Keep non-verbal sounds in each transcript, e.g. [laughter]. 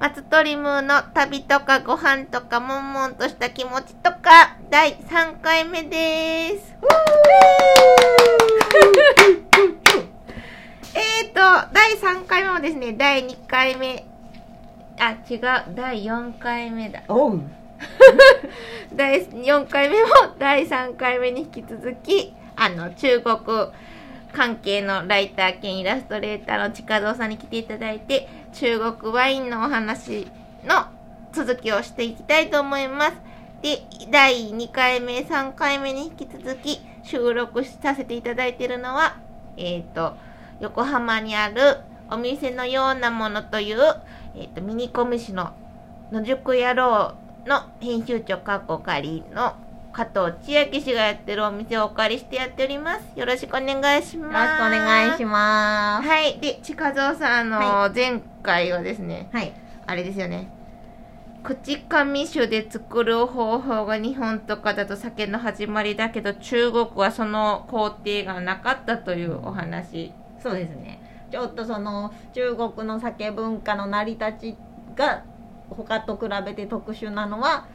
松鳥ムーの旅とかご飯とか悶々とした気持ちとか第3回目です。[laughs] えーと、第3回目もですね、第2回目、あ、違う、第4回目だ。おう [laughs] 第4回目も第3回目に引き続き、あの、中国関係のライター兼イラストレーターの近蔵さんに来ていただいて、中国ワインのお話の続きをしていきたいと思います。で、第2回目、3回目に引き続き収録させていただいているのは、えっ、と、横浜にあるお店のようなものという、えっ、と、ミニコミ誌の野宿野郎の編集長かっこ仮の加藤千秋氏がやってるお店をお借りしてやっております。よろしくお願いしよろしくおます。願いします。はい。で、近蔵さん、あの、は前回はですね、はい。あれですよね。口紙酒で作る方法が日本とかだと酒の始まりだけど中国はその工程がなかったというお話。そうですね。ちょっとその中国の酒文化の成り立ちが他と比べて特殊なのは、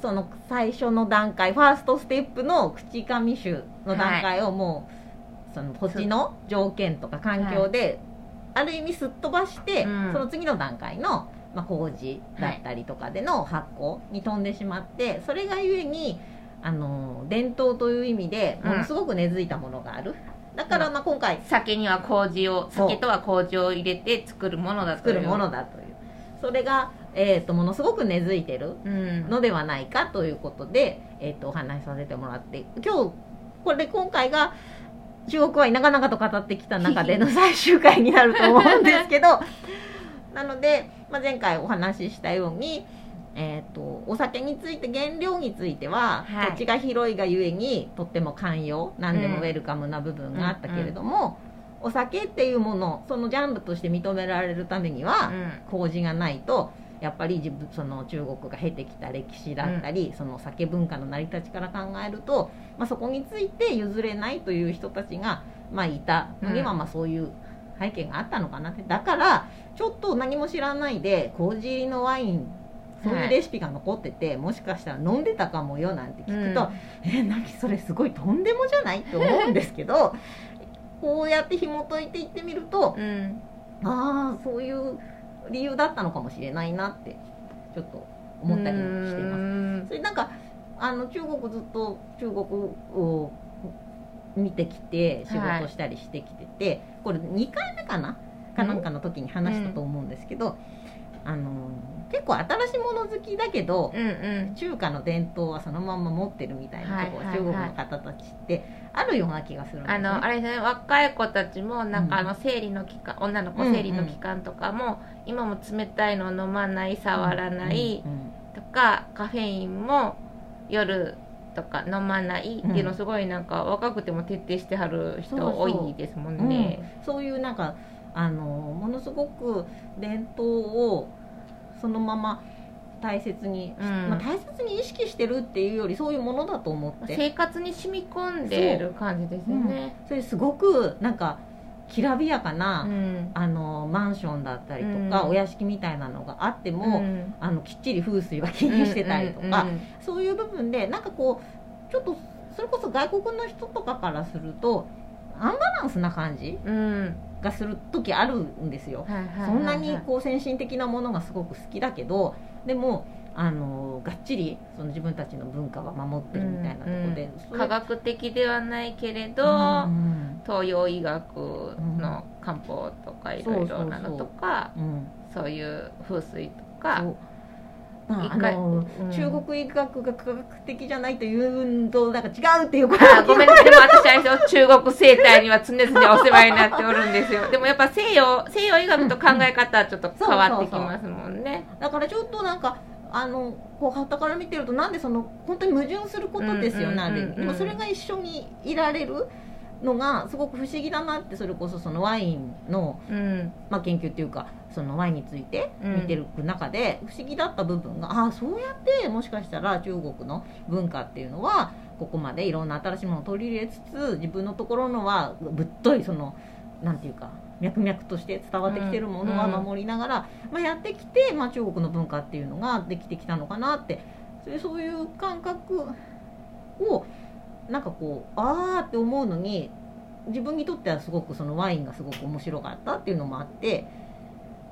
その最初の段階、ファーストステップの口紙酒の段階をもう、その土地の条件とか環境で、ある意味すっ飛ばして、うん。その次の段階の、まあ、麹だったりとかでの発酵に飛んでしまってそれがゆえにあの伝統という意味でものすごく根付いたものがある、だからまあ今回酒には麹を、酒とは麹を入れて作るものだという。作るものだという。それが、えー、とものすごく根付いてるうん。のではないかということで、えー、とお話しさせてもらって今日これ今回が中国は長々と語ってきた中での [laughs] 最終回になると思うんですけど [laughs] なので、まあ、前回お話ししたように、えー、とお酒について原料については、はい。土地が広いがゆえにとっても寛容何でもウェルカムな部分があったけれども、お酒っていうものそのジャンルとして認められるためには、うん。麹がないとやっぱり自分その中国が経てきた歴史だったり、その酒文化の成り立ちから考えると、まあ、そこについて譲れないという人たちが、まあ、いた。のには、うん。まあそういう背景があったのかなって。だからちょっと何も知らないで麹入りのワインそういうレシピが残ってて、もしかしたら飲んでたかもよなんて聞くと、え何それすごいとんでもじゃない？って思うんですけど [laughs] こうやって紐解いていってみると、うん。ああそういう理由だったのかもしれないなってちょっと思ったりもしています。それなんかあの中国ずっと中国を見てきて仕事したりしてきてて、これ2回目かな？かなんかの時に話したと思うんですけど、あの結構新しいもの好きだけど、うんうん。中華の伝統はそのまんま持ってるみたいなところ、はいはいはい中国の方たちってあるような気がするんですあね。のあれですね若い子たちもなんかうんあの生理の期間、女の子うんうん生理の期間とかも、今も冷たいの飲まない触らないうんうんとか、カフェインも夜とか飲まないっていうのすごいなんか若くても徹底してはる人そうそう多いですもんね。うんそういうなんかあのものすごく伝統をそのまま大切に、うん。まあ、大切に意識してるっていうよりそういうものだと思って、生活に染み込んでる感じですよね。それすごくなんかきらびやかうな、ん。あのマンションだったりとか、うん。お屋敷みたいなのがあっても、うん。あのきっちり風水は気にしてたりとか、うんうんそういう部分でなんかこうちょっとそれこそ外国の人とかからするとアンバランスな感じうんうんがする時あるんですよ。そんなにこう先進的なものがすごく好きだけどでもあのがっちりその自分たちの文化は守ってるみたいなところで、それ科学的ではないけれど、うん東洋医学の漢方とかいろいろなのとか、うん。そういう風水とかまあ、あのうん。中国医学が科学的じゃないというとなんか違うっていうことあごめんなさいでも私あれですよ中国生態には常々お世話になっておるんですよ。[laughs] でもやっぱ西洋西洋医学と考え方はちょっと変わってきますもんね。だからちょっとなんかあのこう旗から見てるとなんでその本当に矛盾することですよね、ある意味。でもそれが一緒にいられるのがすごく不思議だなってそれこそそのワインの、うん。まあ、研究っていうかそのワインについて見てる中で不思議だった部分が、ああそうやってもしかしたら中国の文化っていうのはここまでいろんな新しいものを取り入れつつ自分のところのはぶっといそのなんていうか脈々として伝わってきてるものは守りながら、まあ、やってきて、まあ、中国の文化っていうのができてきたのかなって。そういうそういう感覚をなんかこうああって思うのに自分にとってはすごくそのワインがすごく面白かったっていうのもあって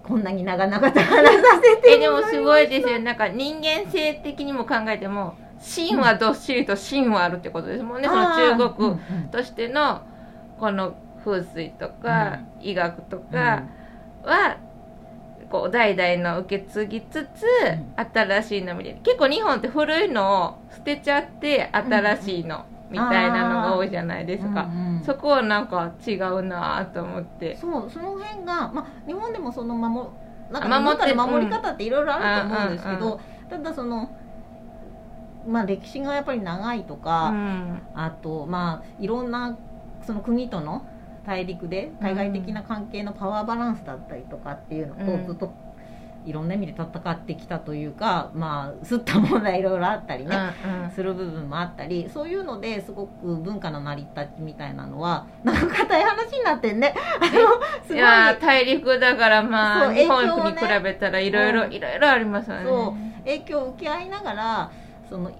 こんなに長々と話させてえでもすごいですよ。なんか人間性的にも考えても芯はどっしりと芯はあるってことですもんね、その中国としてのこの風水とか医学とかは、こう代々の受け継ぎつつ、新しいの見れる。結構日本って古いのを捨てちゃって新しいのみたいなのが多いじゃないですか、うんうん、そこはなんか違うなと思って。そうその辺が、まあ、日本でもその守なんか守り方っていろいろあると思うんですけど、ただそのまあ歴史がやっぱり長いとか、うん、あとまあいろんなその国との大陸で対外的な関係のパワーバランスだったりとかっていうのとずっといろんな意味で戦ってきたというかまあすった問題いろいろあったりね、うんうん、する部分もあったりそういうのですごく文化の成り立ちみたいなのはなんか硬い話になってんね。すごいいや大陸だからまあ、ね、日本に比べたらいろいろいろいろありますよね。そう影響を受け合いながらその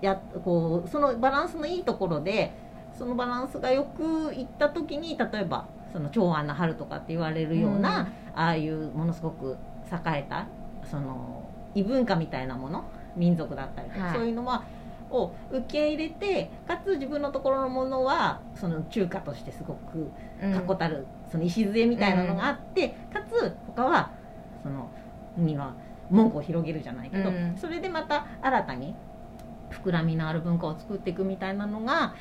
やこうそのバランスのいいところでそのバランスがよくいった時に例えばその長安の春とかって言われるような、うん、ああいうものすごく栄えたその異文化みたいなもの民族だったりとか、はい、そういうのはを受け入れてかつ自分のところのものはその中華としてすごく確固たる、その礎みたいなのがあって、かつ他はそのには門戸を広げるじゃないけど、それでまた新たに膨らみのある文化を作っていくみたいなのが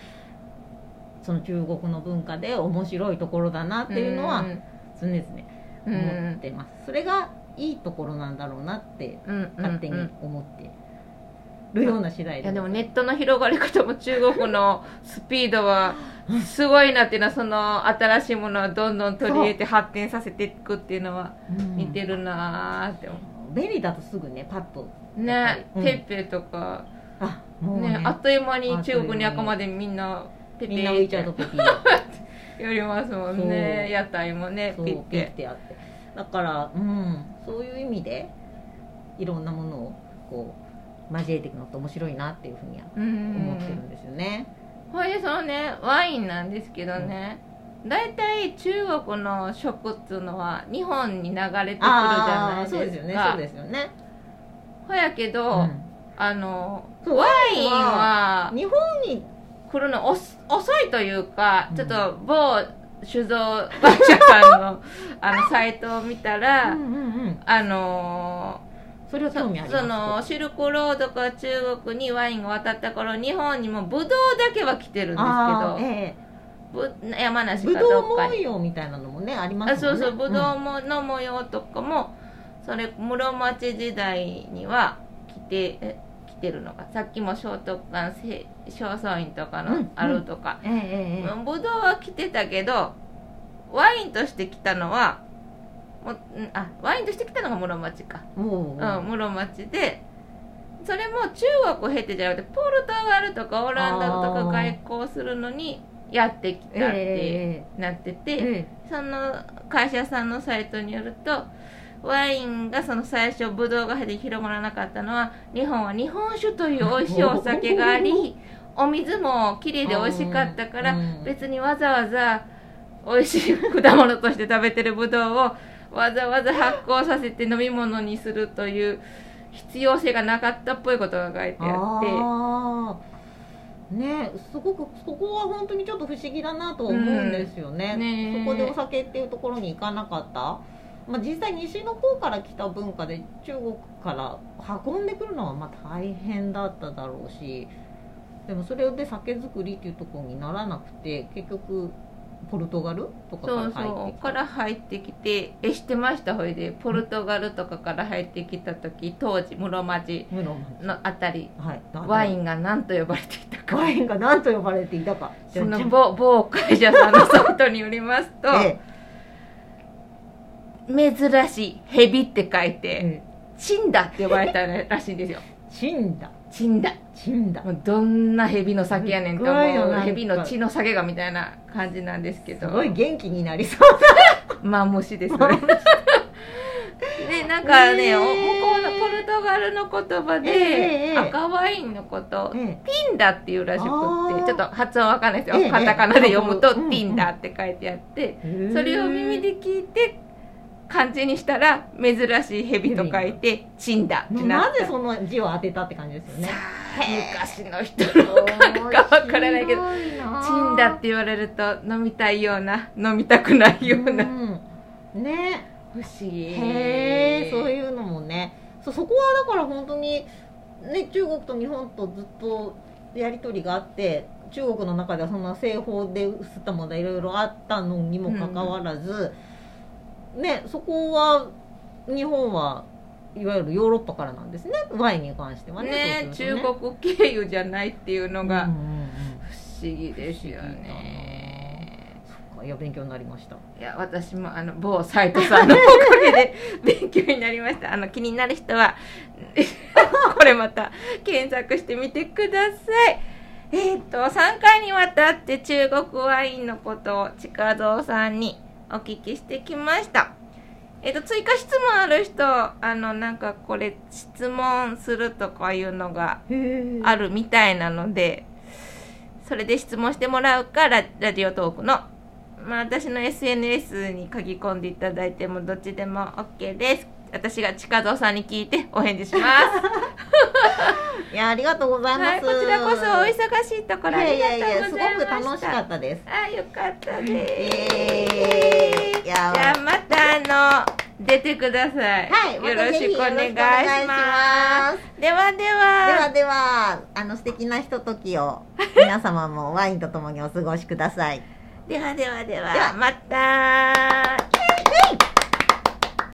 その中国の文化で面白いところだなっていうのは常々思ってます。それがいいところなんだろうなって勝手に思ってるような次第で、いやでもネットの広がり方も中国のスピードはすごいなっていうのはその新しいものをどんどん取り入れて発展させていくっていうのは似てるなって思う、うん、便利だとすぐねパッとね。ペッペとかあね、ね、あっという間に。中国に赤までみんなペペみんな浮いちゃうとペピや [laughs] りますもんね。屋台もねピッてあってだからうん。そういう意味でいろんなものをこう交えていくのって面白いなっていうふうには思ってるんですよね。ほいでそのねワインなんですけどね、大体中国の食っていうのは日本に流れてくるじゃないですか。そうですよね。そうですよね。ほやけど、うん、あのワインは日本に来るの遅いというか、ちょっと某酒造会社さんのあのサイトを見たら、うんうんうん、あのそれは興味ありそのシルクロードから中国にワインが渡った頃日本にもブドウだけは来てるんですけど、ええ、山梨かどっかに。模様みたいなのもねありますね。そうそうブドウもの模様とかも、それ室町時代には来て来てるのか。さっきも聖徳館正倉院とかのあるとか、ぶどうは来てたけどワインとして来たのはもあワインとして来たのが室町か、うん、室町でそれも中国を経てじゃなくてポルトガルとかオランダとか外交するのにやってきたってなってて、えー、その会社さんのサイトによるとワインがその最初ブドウが広まらなかったのは日本は日本酒という美味しいお酒があり [laughs] お水もきれいで美味しかったから、別にわざわざ美味しい果物として食べてるぶどうをわざわざ発酵させて飲み物にするという必要性がなかったっぽいことが書いてあって。ねすごくそこは本当にちょっと不思議だなと思うんですよね。うん。ね、そこでお酒っていうところに行かなかった、まあ、実際西の方から来た文化で中国から運んでくるのはまあ大変だっただろうしでもそれで酒造りっていうところにならなくて結局ポルトガルとかから入ってそうから入ってきてえしてました？ほいでポルトガルとかから入ってきた時当時室町のあたり、はい、ワインが何と呼ばれていたか。ワインが何と呼ばれていたか。その某某会社さんのサイトによりますと、[laughs] ええ、珍しい「蛇」って書いて、え「チンダ」って呼ばれたらしいんですよ。チンダ。チンダ。チンダ。どんな蛇の酒やねんと思う蛇の血の酒がみたいな感じなんですけど。すごい元気になりそうな。マムシですそれ [laughs] でなんかね、へーお向こうのポルトガルの言葉で、ええ赤ワインのこと、えティンダっていうらしくあー。ってちょっと発音わかんないですよ、ええ。カタカナで読むと、ティンダって書いてあって、えそれを耳で聞いて漢字にしたら珍しい蛇と書いてチンダってなぜその字を当てたって感じですよね。昔の人の感かわからないけどチンダって言われると飲みたいような飲みたくないような、うん。ね。不思議。へえそういうのもね。そうそこはだから本当にね中国と日本とずっとやり取りがあって中国の中ではそんな製法で吸ったものいろいろあったのにもかかわらず、ねそこは日本はいわゆるヨーロッパからなんですね。ワインに関してはねねそうする中国経由じゃないっていうのがうんうんうん。不思議ですよね、そっかいや勉強になりました。いや私もあの某サイトさんのおかげで [laughs] 勉強になりました。あの気になる人は [laughs] これまた検索してみてください。えっ、と3回にわたって中国ワインのことを近蔵さんにお聞きしてきました。えっ、と追加質問ある人あのなんかこれ質問するとかいうのがあるみたいなのでそれで質問してもらうかララジオトークの、まあ、私の SNS に書き込んでいただいてもどっちでも OK です。私が近蔵さんに聞いてお返事します [laughs] [laughs] いやありがとうございます、はいこちらこそお忙しいところありがとうございました。いやいやいやすごく楽しかったです。あよかったイです。エーイ。いやじゃあまたあの出てください、はいよろしくお願いします。すではででははではあの素敵なひとときを皆様もワインとともにお過ごしください。で [laughs] はではではでは。また